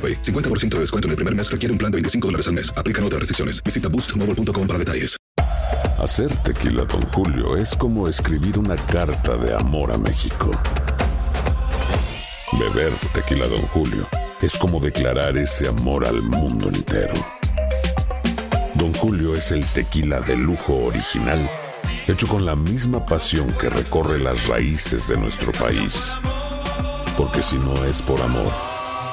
AroPay. 50% de descuento en el primer mes requiere un plan de 25 dólares al mes. Aplican otras restricciones. Visita boostmobile.com para detalles. Hacer tequila, Don Julio, es como escribir una carta de amor a México. Beber tequila, Don Julio, es como declarar ese amor al mundo entero. Don Julio es el tequila de lujo original, hecho con la misma pasión que recorre las raíces de nuestro país. Porque si no es por amor,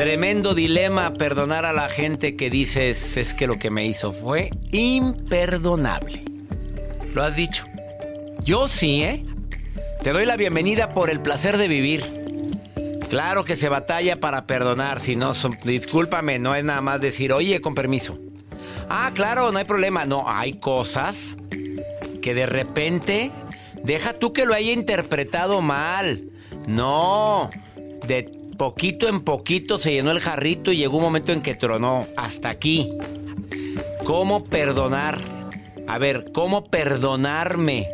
Tremendo dilema perdonar a la gente que dices es que lo que me hizo fue imperdonable. Lo has dicho. Yo sí, ¿eh? Te doy la bienvenida por el placer de vivir. Claro que se batalla para perdonar, si no, son- discúlpame, no es nada más decir, oye, con permiso. Ah, claro, no hay problema. No, hay cosas que de repente, deja tú que lo haya interpretado mal. No, de poquito en poquito se llenó el jarrito y llegó un momento en que tronó. Hasta aquí. ¿Cómo perdonar? A ver, ¿cómo perdonarme?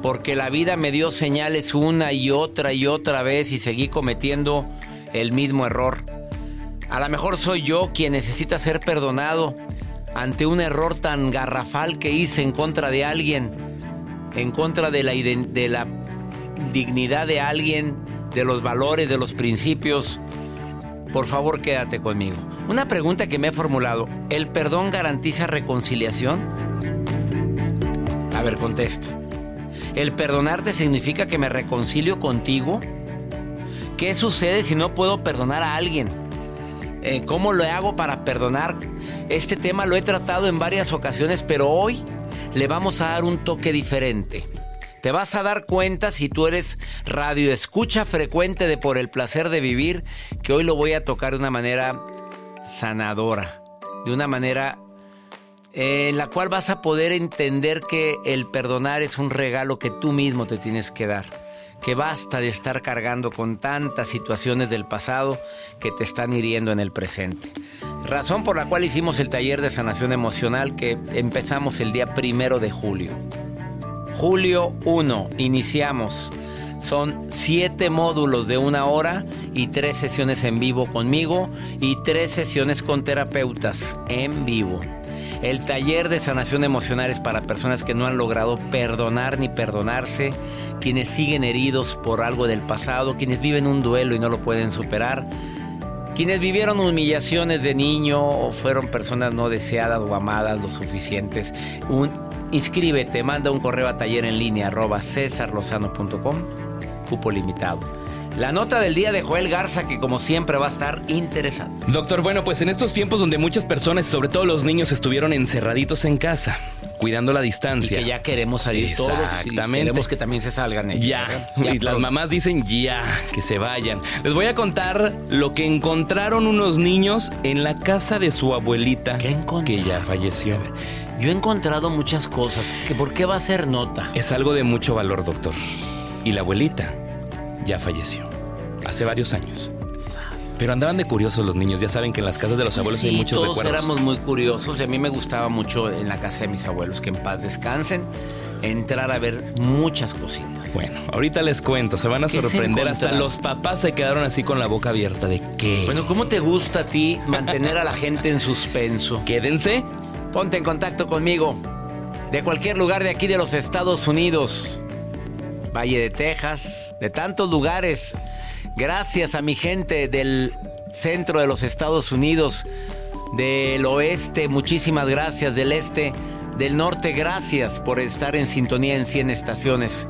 Porque la vida me dio señales una y otra y otra vez y seguí cometiendo el mismo error. A lo mejor soy yo quien necesita ser perdonado ante un error tan garrafal que hice en contra de alguien, en contra de la, de la dignidad de alguien, de los valores, de los principios. Por favor, quédate conmigo. Una pregunta que me he formulado, ¿el perdón garantiza reconciliación? A ver, contesta. ¿El perdonarte significa que me reconcilio contigo? ¿Qué sucede si no puedo perdonar a alguien? Eh, ¿Cómo lo hago para perdonar? Este tema lo he tratado en varias ocasiones, pero hoy le vamos a dar un toque diferente. Te vas a dar cuenta si tú eres radio escucha frecuente de Por el placer de vivir, que hoy lo voy a tocar de una manera sanadora, de una manera en la cual vas a poder entender que el perdonar es un regalo que tú mismo te tienes que dar. Que basta de estar cargando con tantas situaciones del pasado que te están hiriendo en el presente. Razón por la cual hicimos el taller de sanación emocional que empezamos el día primero de julio. Julio 1, iniciamos. Son siete módulos de una hora y tres sesiones en vivo conmigo y tres sesiones con terapeutas en vivo. El taller de sanación emocional es para personas que no han logrado perdonar ni perdonarse, quienes siguen heridos por algo del pasado, quienes viven un duelo y no lo pueden superar, quienes vivieron humillaciones de niño o fueron personas no deseadas o amadas lo suficientes. Un, inscríbete, manda un correo a taller en línea arroba cesarlozano.com, cupo limitado. La nota del día de Joel Garza que como siempre va a estar interesante. Doctor, bueno, pues en estos tiempos donde muchas personas, sobre todo los niños, estuvieron encerraditos en casa, cuidando la Y distancia. que ya queremos salir todos y Exactamente. queremos que también se salgan ellos. Ya, y las mamás dicen ya, que se vayan. Les voy a contar lo que encontraron unos niños en la casa de su abuelita, ¿Qué encontraron? que ya falleció. Yo he encontrado muchas cosas. que ¿Por qué va a ser nota? Es algo de mucho valor, doctor. Y la abuelita ya falleció, hace varios años. Pero andaban de curiosos los niños, ya saben que en las casas de los abuelos hay Sí, muchos todos recuerdos. éramos muy curiosos y a mí me gustaba mucho en la casa de mis abuelos que en paz descansen. entrar a ver muchas cositas. Bueno, ahorita les cuento, se van a ¿Qué se sorprender. Hasta los papás se quedaron así con la boca abierta de qué. Bueno, ¿cómo te gusta a ti mantener a la gente en suspenso? quédense. Ponte en contacto conmigo de cualquier lugar de aquí de los Estados Unidos. Valle de Texas, de tantos lugares. Gracias a mi gente del centro de los Estados Unidos, del oeste, muchísimas gracias, del este, del norte, gracias por estar en sintonía en 100 estaciones.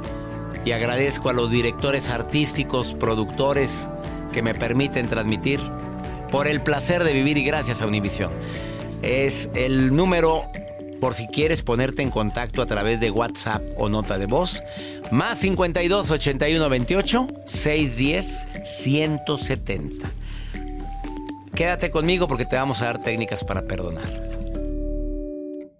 Y agradezco a los directores artísticos, productores que me permiten transmitir por el placer de vivir y gracias a Univisión. Es el número por si quieres ponerte en contacto a través de WhatsApp o nota de voz. Más 52 81 28 610 170. Quédate conmigo porque te vamos a dar técnicas para perdonar.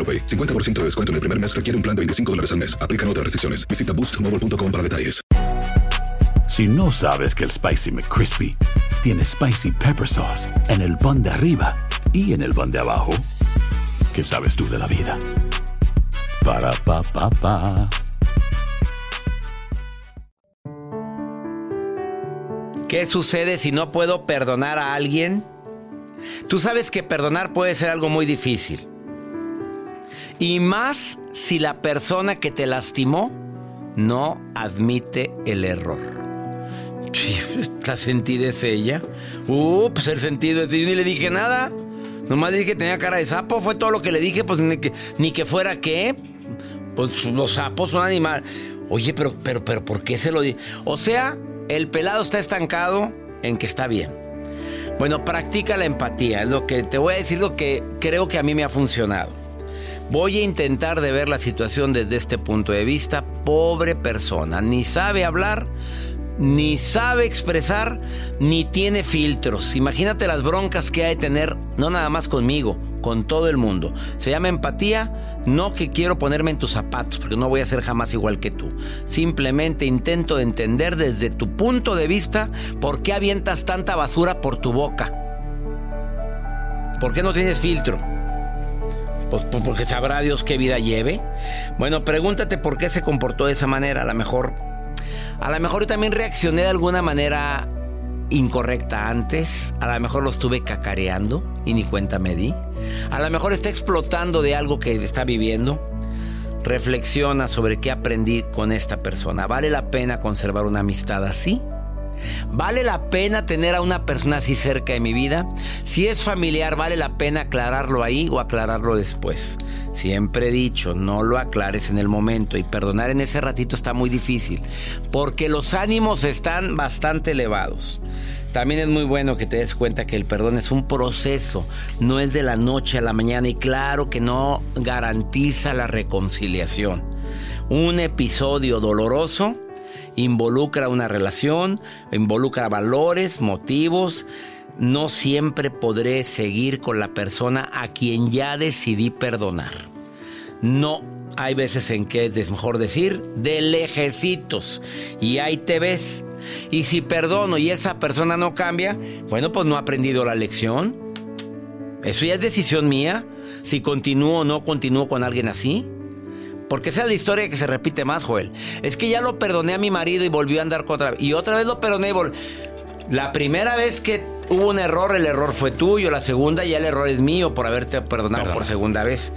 AroPay. 50% de descuento en el primer mes requiere un plan de 25 dólares al mes. Aplican otras restricciones. Visita boostmobile.com para detalles. Si no sabes que el Spicy McCrispy tiene Spicy Pepper Sauce en el pan de arriba y en el pan de abajo, ¿qué sabes tú de la vida? Para, pa, pa, pa. ¿Qué sucede si no puedo perdonar a alguien? Tú sabes que perdonar puede ser algo muy difícil. Y más si la persona que te lastimó no admite el error. La sentida es ella. Uh, pues el sentido es. Yo ni le dije nada. Nomás dije que tenía cara de sapo. Fue todo lo que le dije. Pues ni que, ni que fuera qué. Pues los sapos son animales. Oye, pero, pero, pero, ¿por qué se lo di? O sea, el pelado está estancado en que está bien. Bueno, practica la empatía. Es lo que te voy a decir lo que creo que a mí me ha funcionado. Voy a intentar de ver la situación desde este punto de vista. Pobre persona, ni sabe hablar, ni sabe expresar, ni tiene filtros. Imagínate las broncas que hay de tener, no nada más conmigo, con todo el mundo. Se llama empatía, no que quiero ponerme en tus zapatos, porque no voy a ser jamás igual que tú. Simplemente intento de entender desde tu punto de vista por qué avientas tanta basura por tu boca. ¿Por qué no tienes filtro? Pues, pues porque sabrá Dios qué vida lleve. Bueno, pregúntate por qué se comportó de esa manera. A lo mejor, a lo mejor también reaccioné de alguna manera incorrecta antes. A lo mejor lo estuve cacareando y ni cuenta me di. A lo mejor está explotando de algo que está viviendo. Reflexiona sobre qué aprendí con esta persona. ¿Vale la pena conservar una amistad así? ¿Vale la pena tener a una persona así cerca de mi vida? Si es familiar, ¿vale la pena aclararlo ahí o aclararlo después? Siempre he dicho, no lo aclares en el momento y perdonar en ese ratito está muy difícil, porque los ánimos están bastante elevados. También es muy bueno que te des cuenta que el perdón es un proceso, no es de la noche a la mañana y claro que no garantiza la reconciliación. Un episodio doloroso involucra una relación, involucra valores, motivos. No siempre podré seguir con la persona a quien ya decidí perdonar. No, hay veces en que es mejor decir de lejecitos. Y ahí te ves. Y si perdono y esa persona no cambia, bueno, pues no ha aprendido la lección. Eso ya es decisión mía, si continúo o no continúo con alguien así. Porque esa es la historia que se repite más, Joel. Es que ya lo perdoné a mi marido y volvió a andar contra... Y otra vez lo perdoné y vol... La primera vez que hubo un error, el error fue tuyo. La segunda ya el error es mío por haberte perdonado Perdona. por segunda vez.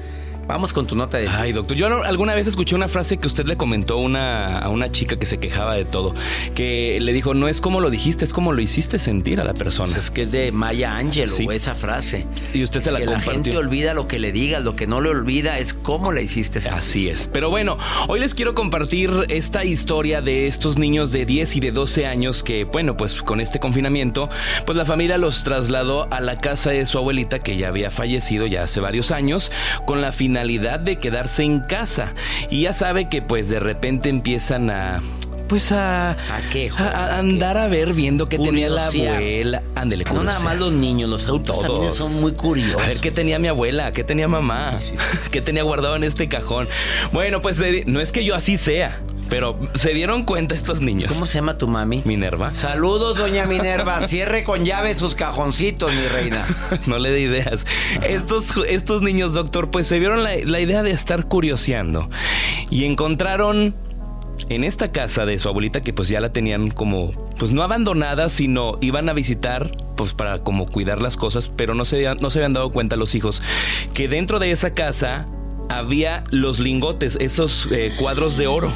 Vamos con tu nota de... Ay, doctor, yo alguna vez escuché una frase que usted le comentó una- a una chica que se quejaba de todo, que le dijo, no es como lo dijiste, es como lo hiciste sentir a la persona. Es que es de Maya Angelou Sí. esa frase. Y usted se la que la gente olvida lo que le digas, lo que no le olvida es cómo le hiciste sentir. Así es. Pero bueno, hoy les quiero compartir esta historia de estos niños de 10 y de 12 años que, bueno, pues con este confinamiento, pues la familia los trasladó a la casa de su abuelita que ya había fallecido ya hace varios años, con la finalidad de quedarse en casa. Y ya sabe que pues de repente empiezan a... Pues a, ¿A qué, a- joder? a ¿A andar a ver viendo qué tenía la abuela. Ándele, No nada más los niños, los adultos también Todos. son muy curiosos. A ver qué tenía mi abuela, qué tenía mamá, qué tenía guardado en este cajón. Bueno, pues no es que yo así sea, pero se dieron cuenta estos niños. ¿Cómo se llama tu mami? Minerva. Saludos, doña Minerva. Cierre con llave sus cajoncitos, mi reina. No le dé ideas. Estos, estos niños, doctor, pues se vieron la, la idea de estar curioseando y encontraron en esta casa de su abuelita que pues ya la tenían como, pues no abandonada, sino iban a visitar pues para como cuidar las cosas, pero no se, no se habían dado cuenta los hijos que dentro de esa casa había los lingotes, esos eh, cuadros de oro.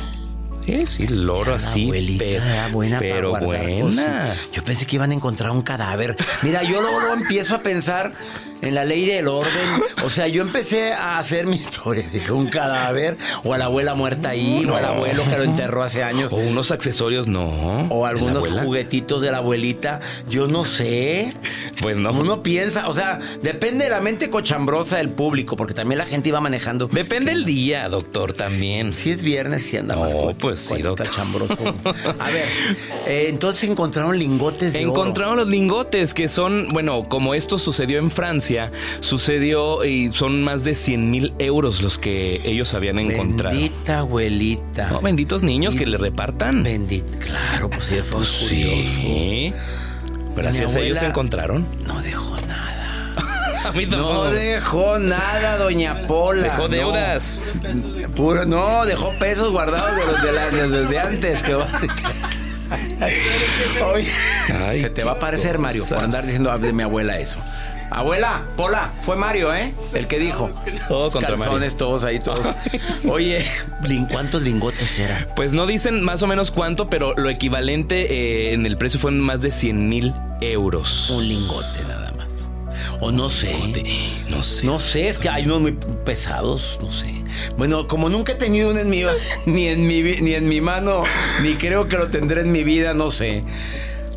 Eh, sí, el oro así, abuelita buena para pero guardar buena. cosas. Yo pensé que iban a encontrar un cadáver. Mira, yo luego, luego empiezo a pensar en la ley del orden. O sea, yo empecé a hacer mi historia. Dije, un cadáver, o a la abuela muerta ahí, o al abuelo que lo enterró hace años. O unos accesorios, no. O ¿De la algunos juguetitos de la abuelita. Yo no sé. Pues no. Uno piensa, o sea, depende de la mente cochambrosa del público, porque también la gente iba manejando. Depende el día, doctor, también. Si es viernes, si anda No, más pues sí, doctor. A ver, eh, entonces encontraron lingotes de oro. Encontraron los lingotes que son, bueno, como esto sucedió en Francia, sucedió y son más de 100 mil euros los que ellos habían encontrado. Bendita abuelita. No, benditos niños que le repartan. Bendita. Claro, pues ellos fueron curiosos. Sí. Gracias a ellos abuela- encontraron. No dejó. A mí No dejó nada, doña Pola. Dejó no. deudas. Puro, no, dejó pesos guardados de los de la- desde antes. Que va- Oye, Ay, se te va a parecer Mario por andar diciendo de mi abuela eso. Abuela, Pola, fue Mario, ¿eh? El que dijo. Todos contra Calzones, Mario. todos ahí, todos. Oye, ¿cuántos lingotes eran? Pues no dicen más o menos cuánto, pero lo equivalente eh, en el precio fueron más de 100 mil euros. Un lingote nada. O no sé. No sé. No sé, es que hay unos muy pesados, no sé. Bueno, como nunca he tenido uno en mi ni en mi ni en mi mano, ni creo que lo tendré en mi vida, no sé.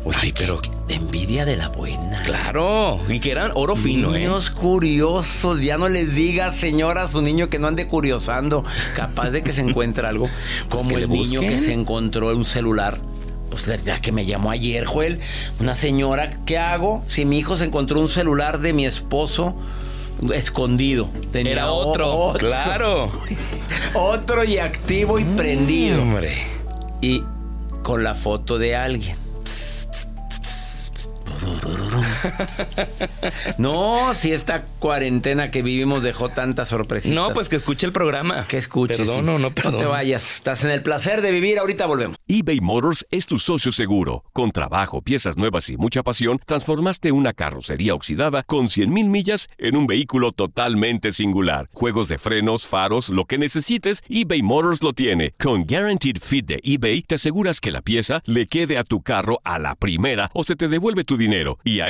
Oye, Ay, pero- envidia de la buena. Claro, y que eran oro fino, ¿eh? Niños curiosos, ya no les diga, señora, a su niño que no ande curiosando, capaz de que se encuentre algo. Como que le el niño busquen. que se encontró un celular. Pues la- que me llamó ayer, Joel, una señora, ¿qué hago si mi hijo se encontró un celular de mi esposo escondido? Tenía Era otro, claro. Otro y activo y prendido. Hombre. Y con la foto de alguien. No, si esta cuarentena que vivimos dejó tantas sorpresitas. No, pues que escuche el programa. que escuches. Perdón, no, no, perdón. te vayas. Estás en el placer de vivir. Ahorita volvemos. eBay Motors es tu socio seguro. Con trabajo, piezas nuevas y mucha pasión, transformaste una carrocería oxidada con 100.000 millas en un vehículo totalmente singular. Juegos de frenos, faros, lo que necesites, eBay Motors lo tiene. Con Guaranteed Fit de eBay, te aseguras que la pieza le quede a tu carro a la primera o se te devuelve tu dinero. Y a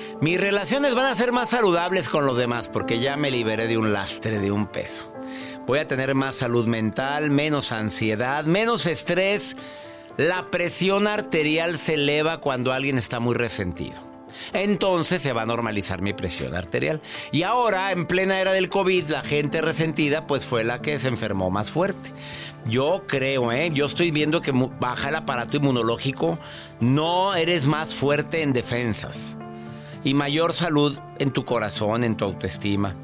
Mis relaciones van a ser más saludables con los demás porque ya me liberé de un lastre, de un peso. Voy a tener más salud mental, menos ansiedad, menos estrés. La presión arterial se eleva cuando alguien está muy resentido. Entonces se va a normalizar mi presión arterial. Y ahora, en plena era del COVID, la gente resentida pues fue la que se enfermó más fuerte. Yo creo, ¿eh? Yo estoy viendo que baja el aparato inmunológico, no eres más fuerte en defensas y mayor salud en tu corazón, en tu autoestima.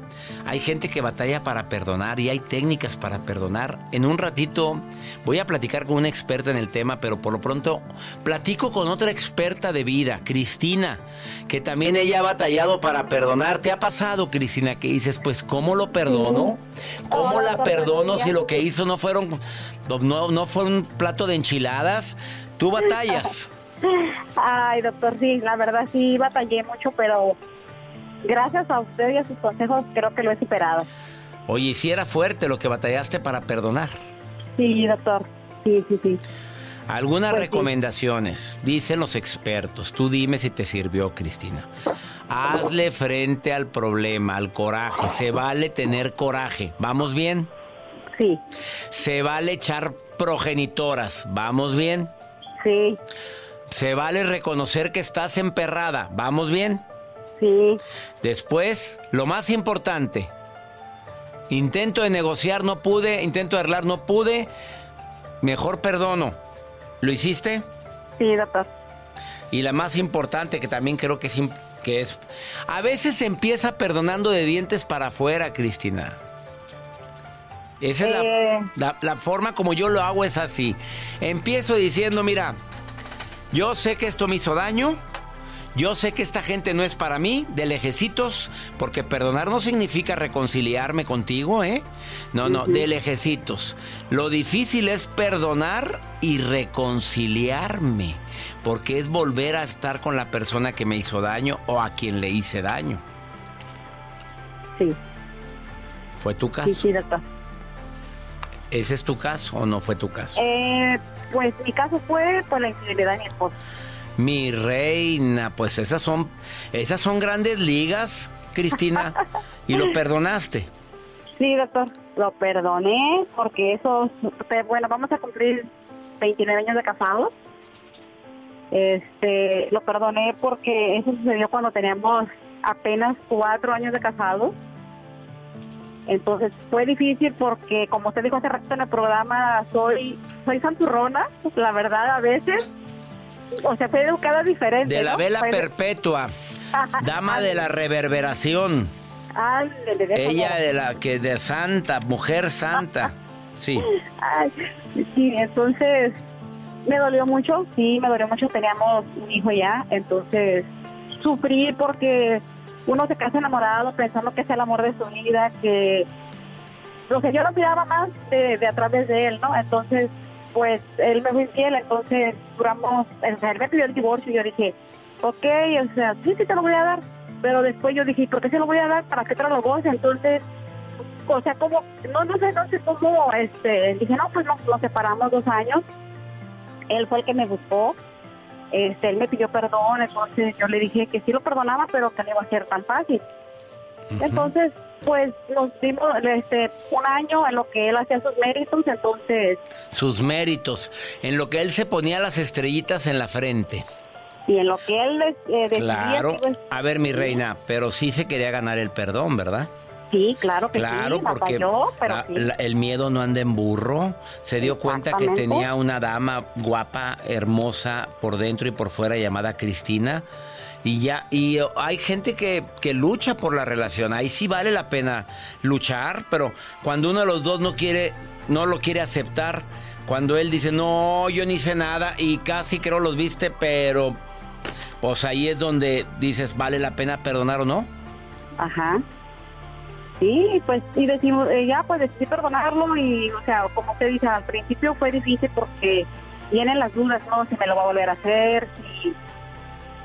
Hay gente que batalla para perdonar y hay técnicas para perdonar. En un ratito voy a platicar con una experta en el tema, pero por lo pronto platico con otra experta de vida, Cristina, que también ella ha batallado para perdonar. ¿Te ha pasado, Cristina, que dices, pues, ¿cómo lo perdono? ¿Cómo la perdono si lo que hizo no fueron, no, no fue un plato de enchiladas? Tú batallas. Ay, doctor, sí, la verdad sí batallé mucho, pero gracias a usted y a sus consejos creo que lo he superado. Oye, si era fuerte lo que batallaste para perdonar. Sí, doctor, sí, sí, sí. Algunas Pues sí. recomendaciones, dicen los expertos. Tú dime si te sirvió, Cristina. Hazle frente al problema, al coraje. Se vale tener coraje. ¿Vamos bien? Sí, Se vale echar progenitoras. ¿Vamos bien? sí, Se vale reconocer que estás emperrada. ¿Vamos bien? sí, Después, lo más importante. Intento de negociar, no pude. Intento de arreglar, no pude. Mejor perdono. ¿Lo hiciste? sí, doctor. Y la más importante, que también creo que es, que es... A veces se empieza perdonando de dientes para afuera, Cristina. Esa es la- Eh. la, la forma como yo lo hago, es así. Empiezo diciendo, mira, yo sé que esto me hizo daño. Yo sé que esta gente no es para mí, de lejecitos, porque perdonar no significa reconciliarme contigo, ¿eh? No, no, de lejecitos. Lo difícil es perdonar y reconciliarme, porque es volver a estar con la persona que me hizo daño o a quien le hice daño. Sí, ¿Fue tu sí, caso? sí, doctor. ¿Ese es tu caso o no fue tu caso? Eh, pues mi caso fue por la infidelidad de mi esposo. Mi reina, pues esas son, esas son grandes ligas, Cristina, y lo perdonaste. Sí, doctor, lo perdoné porque eso, bueno, vamos a cumplir 29 años de casados. Este, lo perdoné porque eso sucedió cuando teníamos apenas cuatro años de casados. Entonces fue difícil porque, como usted dijo hace rato en el programa, soy soy santurrona, la verdad, a veces. O sea, soy educada diferente. De la ¿no? vela Soy- perpetua, dama de la reverberación, Ay, de- ella de la que de santa, mujer santa. Sí. Ay, sí, entonces me dolió mucho, sí, me dolió mucho, teníamos un hijo ya, entonces sufrí porque uno se casa enamorado pensando que es el amor de su vida, que lo que yo no miraba más de, de a través de él, ¿no? Entonces, pues él me fue infiel, entonces duramos, o sea, él me pidió el divorcio y yo dije, ok, o sea, sí, sí te lo voy a dar, pero después yo dije, ¿por qué se lo voy a dar? ¿Para qué te lo goce? Entonces, o sea, como, no, no sé, no sé cómo, este, dije, no, pues nos, nos separamos dos años, él fue el que me buscó, este, él me pidió perdón, entonces yo le dije que sí lo perdonaba, pero que no iba a ser tan fácil. Entonces, pues nos dimos este, un año en lo que él hacía sus méritos, entonces, Sus méritos, en lo que él se ponía las estrellitas en la frente. y en lo que él eh, decidía Claro. que A ver, mi reina, pero sí se quería ganar el perdón, ¿verdad? Sí, claro que Claro, sí, porque falló, pero la- sí. la- el miedo no anda en burro. Se dio cuenta que tenía una dama guapa, hermosa por dentro y por fuera llamada Cristina. Y ya, y eh, hay gente que, que lucha por la relación. Ahí sí vale la pena luchar, pero cuando uno de los dos no quiere, no lo quiere aceptar, cuando él dice, no, yo ni hice nada, y casi creo los viste, pero pues ahí es donde dices, vale la pena perdonar o no. Ajá. Sí, pues, y decimos, eh, ya, pues decidí perdonarlo y, o sea, como usted dice, al principio fue difícil porque vienen las dudas, ¿no? Si me lo va a volver a hacer, si...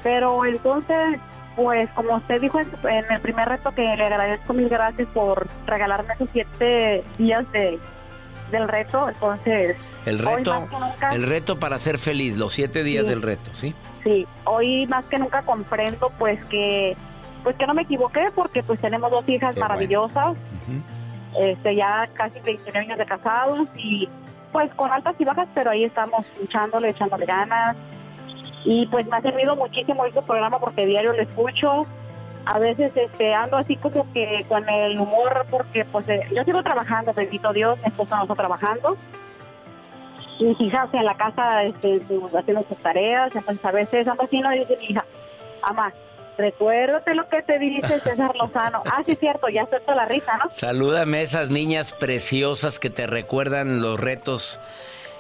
Pero entonces, pues, como usted dijo en, en el primer reto, que le agradezco mil gracias por regalarme esos siete días de, del reto, entonces... El reto, nunca- el reto para ser feliz, los siete días Sí. del reto, ¿sí? Sí, hoy más que nunca comprendo pues que pues que no me equivoqué porque pues tenemos dos hijas Qué bueno. maravillosas, este ya casi 29 años de casados y pues con altas y bajas, pero ahí estamos luchándole, echándole ganas. Y pues me ha servido muchísimo este programa porque diario lo escucho. A veces este ando así como que con el humor porque pues eh, yo sigo trabajando, bendito Dios, mi esposo no está trabajando mis hijas en la casa este, haciendo sus tareas, entonces a veces ando así, no dice mi hija, mamá, recuérdate lo que te dice César Lozano. Ah, sí, cierto, ya suelto la risa, ¿no? Salúdame a esas niñas preciosas que te recuerdan los retos.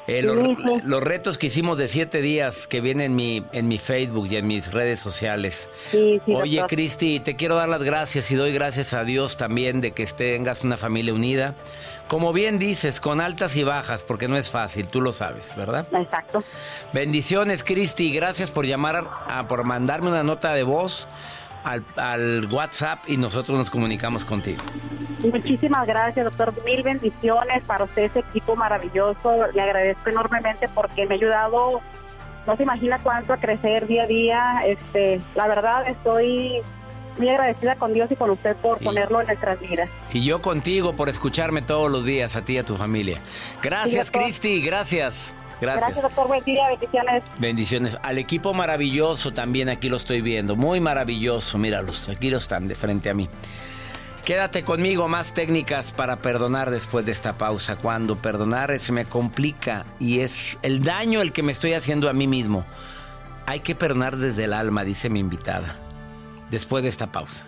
Eh, los, retos que hicimos de siete días que vienen en mi, en mi Facebook y en mis redes sociales. Sí, sí, Oye. Cristi, te quiero dar las gracias y doy gracias a Dios también de que tengas una familia unida. Como bien dices, con altas y bajas, porque no es fácil, tú lo sabes, ¿verdad? Exacto. Bendiciones, Cristi. Gracias por llamar, a, por mandarme una nota de voz al, al WhatsApp y nosotros nos comunicamos contigo. Muchísimas gracias, doctor. Mil bendiciones para usted, ese equipo maravilloso. Le agradezco enormemente porque me ha ayudado, no se imagina cuánto a crecer día a día. Este, la verdad, estoy muy agradecida con Dios y con usted por ponerlo en nuestras vidas. Y yo contigo por escucharme todos los días, a ti y a tu familia. Gracias. Cristi. Gracias. Gracias. Gracias, doctor. Buen día, bendiciones. Bendiciones. Al equipo maravilloso también aquí lo estoy viendo. Muy maravilloso. Míralos. Aquí lo están de frente a mí. Quédate conmigo, más técnicas para perdonar después de esta pausa. Cuando perdonar se me complica y es el daño el que me estoy haciendo a mí mismo. Hay que perdonar desde el alma, dice mi invitada. Después de esta pausa.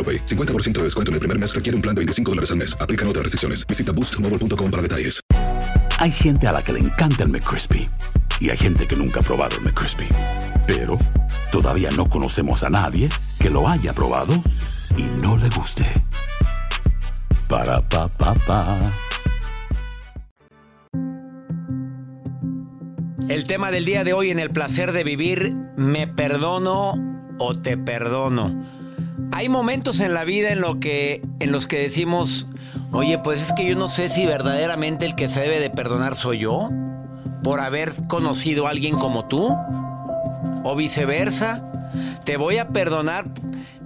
AroPay. 50% de descuento en el primer mes requiere un plan de 25 dólares al mes. Aplican otras restricciones. Visita boostmobile.com para detalles. Hay gente a la que le encanta el McCrispy y hay gente que nunca ha probado el McCrispy. Pero todavía no conocemos a nadie que lo haya probado y no le guste. Para pa pa pa. El tema del día de hoy en el placer de vivir, ¿me perdono o te perdono? Hay momentos en la vida en, que, en los que decimos, oye, pues es que yo no sé si verdaderamente el que se debe de perdonar soy yo, por haber conocido a alguien como tú, o viceversa. Te voy a perdonar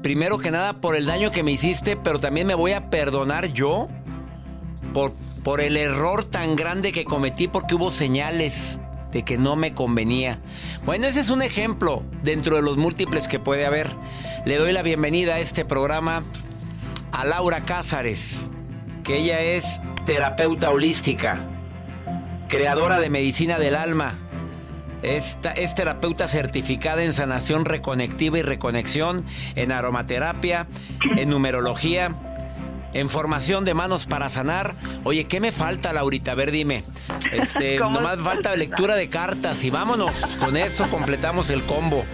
primero que nada por el daño que me hiciste, pero también me voy a perdonar yo por por el error tan grande que cometí porque hubo señales de que no me convenía. Bueno, ese es un ejemplo dentro de los múltiples que puede haber. Le doy la bienvenida a este programa a Laura Cázares, que ella es terapeuta holística, creadora de medicina del alma. Es terapeuta certificada en sanación reconectiva y reconexión, en aromaterapia, en numerología, en formación de manos para sanar. Oye, ¿qué me falta, Laurita? A ver, dime. Este, nomás falta lectura de cartas y vámonos. Con eso completamos el combo.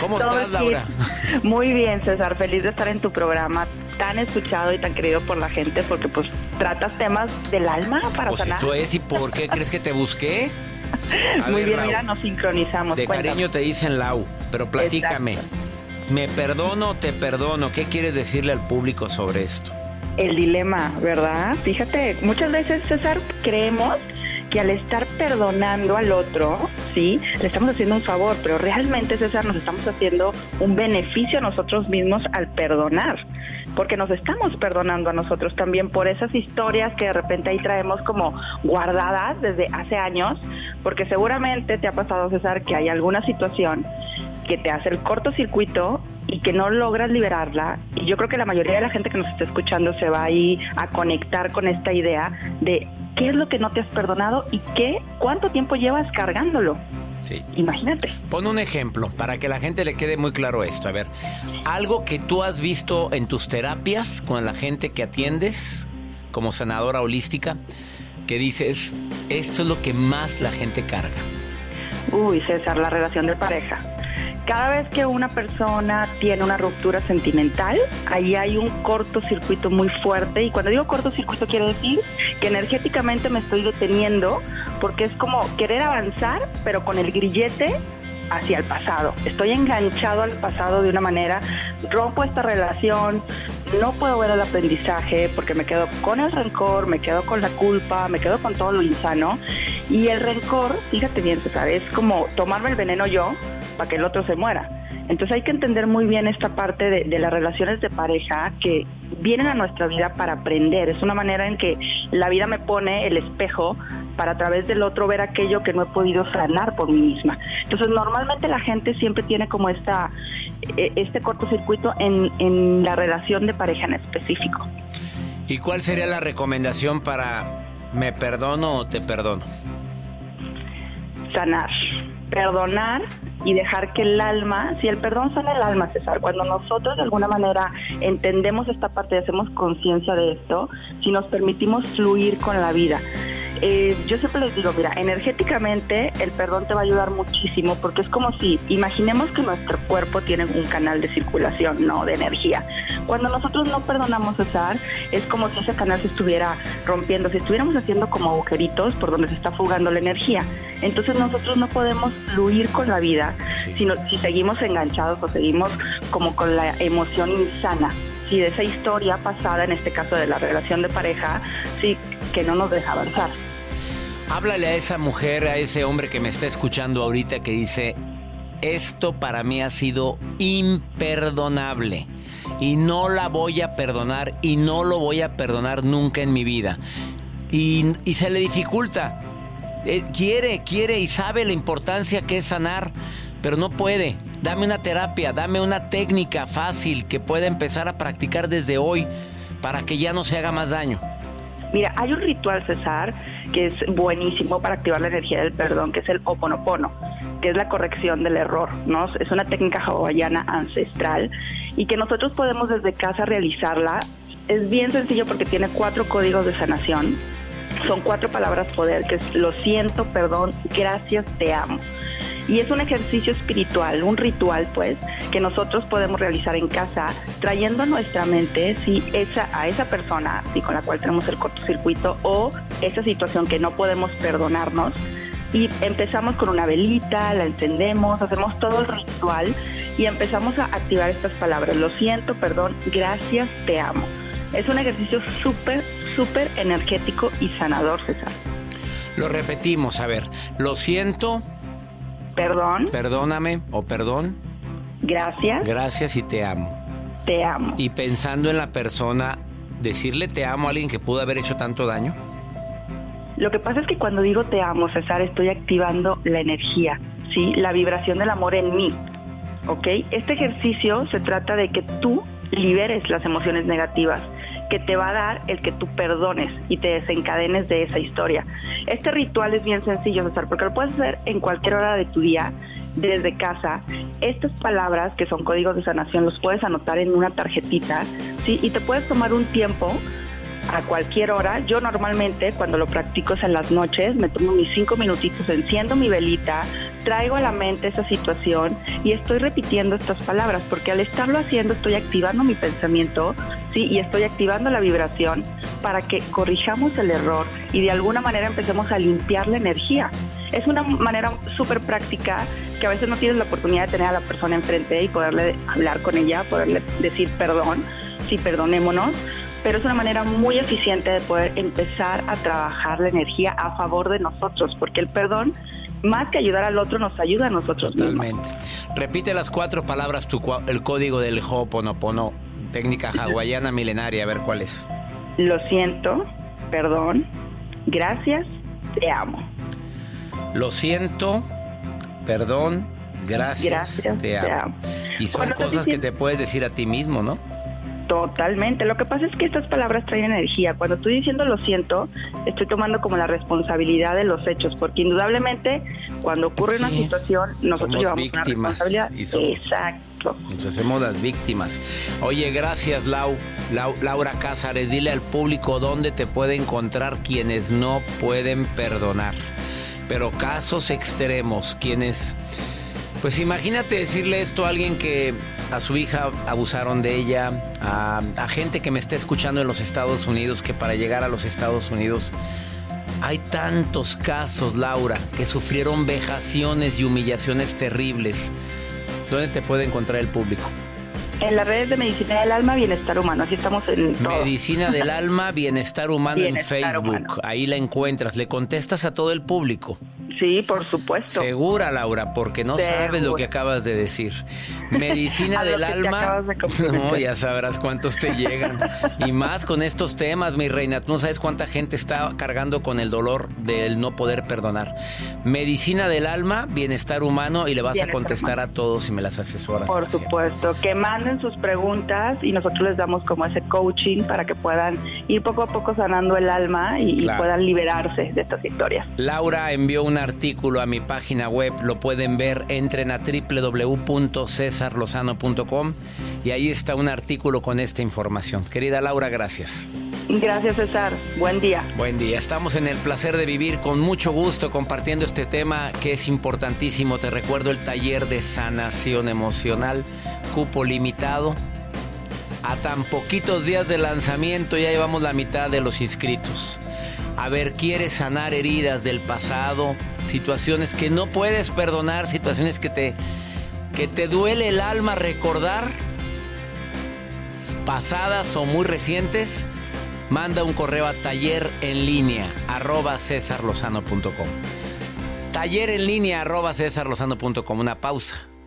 ¿Cómo estás, Laura? Muy bien, César. Feliz de estar en tu programa tan escuchado y tan querido por la gente porque pues tratas temas del alma para pues sanar. Eso es. ¿Y por qué crees que te busqué? Muy bien, mira, nos sincronizamos. De cariño te dicen Lau, pero platícame. ¿Me perdono te perdono? ¿Qué quieres decirle al público sobre esto? El dilema, ¿verdad? Fíjate, muchas veces, César, creemos que al estar perdonando al otro, sí, le estamos haciendo un favor, pero realmente, César, nos estamos haciendo un beneficio a nosotros mismos al perdonar, porque nos estamos perdonando a nosotros también por esas historias que de repente ahí traemos como guardadas desde hace años, porque seguramente te ha pasado, César, que hay alguna situación que te hace el cortocircuito y que no logras liberarla. Y yo creo que la mayoría de la gente que nos está escuchando se va ahí a conectar con esta idea de qué es lo que no te has perdonado y qué, cuánto tiempo llevas cargándolo. Sí. Imagínate. Pon un ejemplo para que la gente le quede muy claro esto. A ver, algo que tú has visto en tus terapias con la gente que atiendes como sanadora holística, que dices, esto es lo que más la gente carga. Uy, César, la relación de pareja cada vez que una persona tiene una ruptura sentimental, ahí hay un cortocircuito muy fuerte. Y cuando digo cortocircuito quiere decir que energéticamente me estoy deteniendo porque es como querer avanzar, pero con el grillete hacia el pasado. Estoy enganchado al pasado de una manera, rompo esta relación, no puedo ver el aprendizaje porque me quedo con el rencor, me quedo con la culpa, me quedo con todo lo insano. Y el rencor, fíjate bien, César, es como tomarme el veneno yo para que el otro se muera. Entonces hay que entender muy bien esta parte de, las relaciones de pareja que vienen a nuestra vida para aprender. Es una manera en que la vida me pone el espejo para a través del otro ver aquello que no he podido sanar por mí misma. Entonces normalmente la gente siempre tiene como esta, e, este cortocircuito en, en la relación de pareja en específico. ¿Y cuál sería la recomendación para me perdono o te perdono? Sanar perdonar y dejar que el alma, si el perdón sale el alma, César, cuando nosotros de alguna manera entendemos esta parte y hacemos conciencia de esto, si nos permitimos fluir con la vida. Eh, yo siempre les digo, mira, energéticamente el perdón te va a ayudar muchísimo porque es como si, imaginemos que nuestro cuerpo tiene un canal de circulación, ¿no? De energía. Cuando nosotros no perdonamos César, es como si ese canal se estuviera rompiendo, si estuviéramos haciendo como agujeritos por donde se está fugando la energía. Entonces nosotros no podemos fluir con la vida sino, si seguimos enganchados o seguimos como con la emoción insana si de esa historia pasada, en este caso de la relación de pareja, sí, que no nos deja avanzar. Háblale a esa mujer, a ese hombre que me está escuchando ahorita que dice, esto para mí ha sido imperdonable y no la voy a perdonar y no lo voy a perdonar nunca en mi vida. Y, se le dificulta. Quiere, quiere y sabe la importancia que es sanar, pero no puede. Dame una terapia, dame una técnica fácil que pueda empezar a practicar desde hoy para que ya no se haga más daño. Mira, hay un ritual, César, que es buenísimo para activar la energía del perdón, que es el oponopono, que es la corrección del error, ¿no? Es una técnica hawaiana ancestral y que nosotros podemos desde casa realizarla. Es bien sencillo porque tiene cuatro códigos de sanación. Son cuatro palabras poder, que es lo siento, perdón, gracias, te amo. Y es un ejercicio espiritual, un ritual, pues, que nosotros podemos realizar en casa, trayendo nuestra mente si esa, a esa persona con la cual tenemos el cortocircuito o esa situación que no podemos perdonarnos. Y empezamos con una velita, la encendemos, hacemos todo el ritual y empezamos a activar estas palabras. Lo siento, perdón, gracias, te amo. Es un ejercicio súper, súper energético y sanador, César. Lo repetimos, a ver, lo siento, Perdón. Perdóname o perdón. Gracias. Gracias y te amo. Te amo. Y pensando en la persona, decirle te amo a alguien que pudo haber hecho tanto daño. Lo que pasa es que cuando digo te amo, César, estoy activando la energía, ¿sí? La vibración del amor en mí, ¿ok? Este ejercicio se trata de que tú liberes las emociones negativas que te va a dar el que tú perdones y te desencadenes de esa historia. Este ritual es bien sencillo, César, porque lo puedes hacer en cualquier hora de tu día, desde casa. Estas palabras, que son códigos de sanación, los puedes anotar en una tarjetita, ¿sí? Y te puedes tomar un tiempo a cualquier hora. Yo normalmente cuando lo practico es en las noches, me tomo mis cinco minutitos, enciendo mi velita, traigo a la mente esa situación y estoy repitiendo estas palabras, porque al estarlo haciendo estoy activando mi pensamiento, sí, y estoy activando la vibración para que corrijamos el error y de alguna manera empecemos a limpiar la energía. Es una manera súper práctica que a veces no tienes la oportunidad de tener a la persona enfrente y poderle hablar con ella, poderle decir perdón, sí, perdonémonos, pero es una manera muy eficiente de poder empezar a trabajar la energía a favor de nosotros, porque el perdón, más que ayudar al otro, nos ayuda a nosotros Totalmente. Repite las cuatro palabras, el código del Ho'oponopono, técnica hawaiana milenaria, a ver cuál es. Lo siento, perdón, gracias, te amo. Lo siento, perdón, gracias, te, amo. Y son cosas que te puedes decir a ti mismo, ¿no? Totalmente. Lo que pasa es que estas palabras traen energía. Cuando estoy diciendo lo siento, estoy tomando como la responsabilidad de los hechos, porque indudablemente cuando ocurre una situación, nosotros llevamos víctimas una responsabilidad. Exacto. Nos hacemos las víctimas. Oye, gracias Lau, Laura Cázares. Dile al público dónde te puede encontrar quienes no pueden perdonar. Pero casos extremos, quienes pues imagínate decirle esto a alguien que a su hija abusaron de ella, a, gente que me está escuchando en los Estados Unidos, que para llegar a los Estados Unidos hay tantos casos, Laura, que sufrieron vejaciones y humillaciones terribles. ¿Dónde te puede encontrar el público? En las redes de Medicina del Alma, Bienestar Humano. Así estamos en todo. Medicina del Alma, Bienestar Humano en Facebook. Ahí la encuentras. Le contestas a todo el público. Sí, por supuesto. Segura, Laura, porque no sabes lo que acabas de decir. Medicina del alma. no, ya sabrás cuántos te llegan. y más con estos temas, mi reina. Tú no sabes cuánta gente está cargando con el dolor del no poder perdonar. Medicina del alma, bienestar humano, y le vas a contestar a todos si me las asesoras. Por supuesto. Que manden sus preguntas y nosotros les damos como ese coaching para que puedan ir poco a poco sanando el alma y, y puedan liberarse de estas historias. Laura envió una artículo a mi página web, lo pueden ver, entren a www.cesarlozano.com y ahí está un artículo con esta información. Querida Laura, gracias. Gracias César, buen día. Buen día, estamos en el placer de vivir con mucho gusto compartiendo este tema que es importantísimo. Te recuerdo el taller de sanación emocional, cupo limitado. A tan poquitos días de lanzamiento ya llevamos la mitad de los inscritos. A ver, quieres sanar heridas del pasado, situaciones que no puedes perdonar, situaciones que te, que te duele el alma recordar, pasadas o muy recientes, manda un correo a taller en línea arroba. Taller en línea arroba. Una pausa.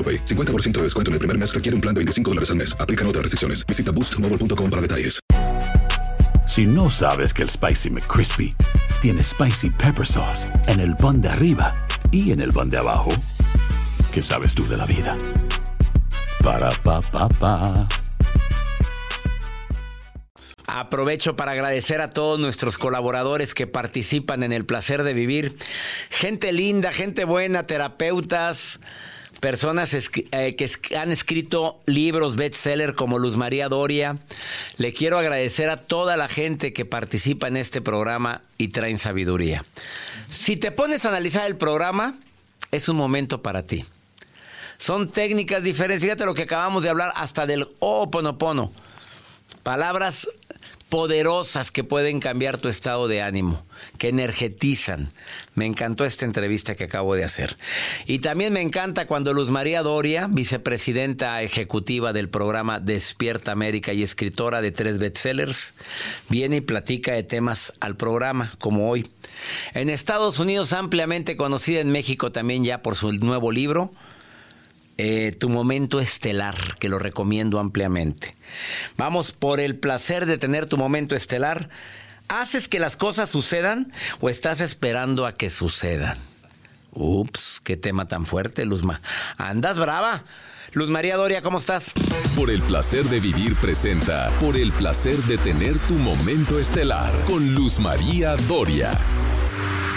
AroPay. 50% de descuento en el primer mes requiere un plan de 25 dólares al mes. Aplican otras restricciones. Visita boostmobile.com para detalles. Si no sabes que el Spicy McCrispy tiene Spicy Pepper Sauce en el pan de arriba y en el pan de abajo, ¿qué sabes tú de la vida? Para, pa, pa, pa. Aprovecho para agradecer a todos nuestros colaboradores que participan en el placer de vivir. Gente linda, gente buena, terapeutas, personas eh, que es- han escrito libros bestseller como Luz María Doria. Le quiero agradecer a toda la gente que participa en este programa y traen sabiduría. Si te pones a analizar el programa, es un momento para ti. Son técnicas diferentes. Fíjate lo que acabamos de hablar hasta del Ho'oponopono. Palabras poderosas que pueden cambiar tu estado de ánimo, que energetizan. Me encantó esta entrevista que acabo de hacer. Y también me encanta cuando Luz María Doria, vicepresidenta ejecutiva del programa Despierta América y escritora de tres bestsellers, viene y platica de temas al programa, como hoy. En Estados Unidos, ampliamente conocida en México también ya por su nuevo libro, eh, tu momento estelar, que lo recomiendo ampliamente. Vamos por el placer de tener tu momento estelar. ¿Haces que las cosas sucedan o estás esperando a que sucedan? Ups, qué tema tan fuerte, Luzma. ¿Andas brava? Luz María Doria, ¿cómo estás? Por el placer de vivir presenta Por el placer de tener tu momento estelar con Luz María Doria.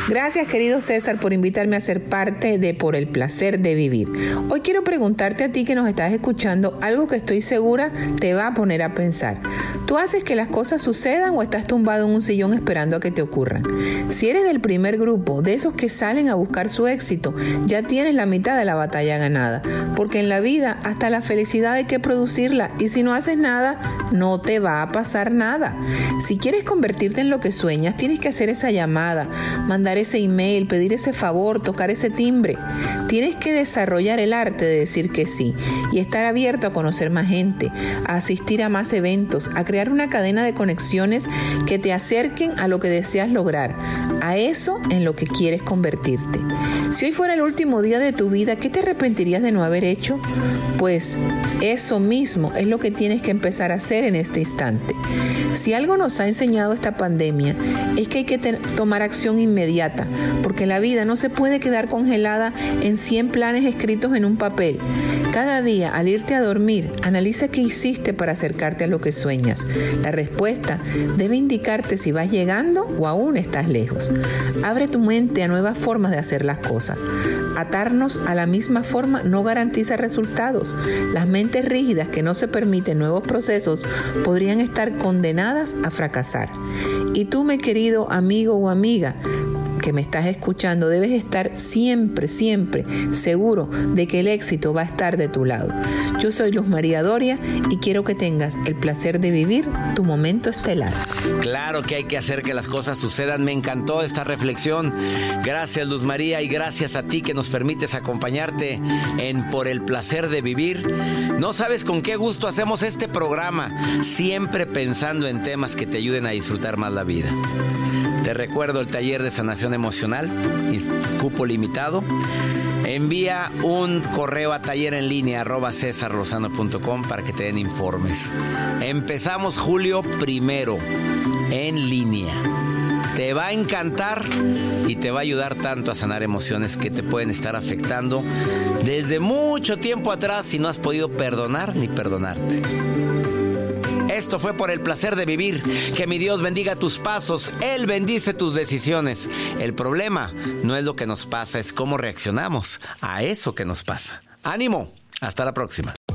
Gracias querido César por invitarme a ser parte de Por el placer de vivir. Hoy quiero preguntarte a ti que nos estás escuchando algo que estoy segura te va a poner a pensar. ¿Tú haces que las cosas sucedan o estás tumbado en un sillón esperando a que te ocurran? Si eres del primer grupo, de esos que salen a buscar su éxito, ya tienes la mitad de la batalla ganada. Porque en la vida hasta la felicidad hay que producirla y si no haces nada, no te va a pasar nada. Si quieres convertirte en lo que sueñas, tienes que hacer esa llamada, mandar ese email, pedir ese favor, tocar ese timbre. Tienes que desarrollar el arte de decir que sí y estar abierto a conocer más gente, a asistir a más eventos, a crear una cadena de conexiones que te acerquen a lo que deseas lograr, a eso en lo que quieres convertirte. Si hoy fuera el último día de tu vida, ¿qué te arrepentirías de no haber hecho? Pues eso mismo es lo que tienes que empezar a hacer en este instante. Si algo nos ha enseñado esta pandemia es que hay que tomar acción inmediata, porque la vida no se puede quedar congelada en 100 planes escritos en un papel. Cada día, al irte a dormir, analiza qué hiciste para acercarte a lo que sueñas. La respuesta debe indicarte si vas llegando o aún estás lejos. Abre tu mente a nuevas formas de hacer las cosas. Atarnos a la misma forma no garantiza resultados. Las mentes rígidas que no se permiten nuevos procesos podrían estar condenadas a fracasar. Y tú, mi querido amigo o amiga, que me estás escuchando, debes estar siempre, siempre seguro de que el éxito va a estar de tu lado. Yo soy Luz María Doria y quiero que tengas el placer de vivir tu momento estelar. Claro que hay que hacer que las cosas sucedan. Me encantó esta reflexión. Gracias Luz María y gracias a ti que nos permites acompañarte en Por el placer de vivir. No sabes con qué gusto hacemos este programa, siempre pensando en temas que te ayuden a disfrutar más la vida. Te recuerdo el taller de sanación emocional, cupo limitado. Envía un correo a taller en línea arroba para que te den informes. Empezamos julio primero en línea. Te va a encantar y te va a ayudar tanto a sanar emociones que te pueden estar afectando desde mucho tiempo atrás si no has podido perdonar ni perdonarte. Esto fue por el placer de vivir. Que mi Dios bendiga tus pasos. Él bendice tus decisiones. El problema no es lo que nos pasa, es cómo reaccionamos a eso que nos pasa. Ánimo. Hasta la próxima.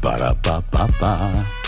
Para pa pa pa.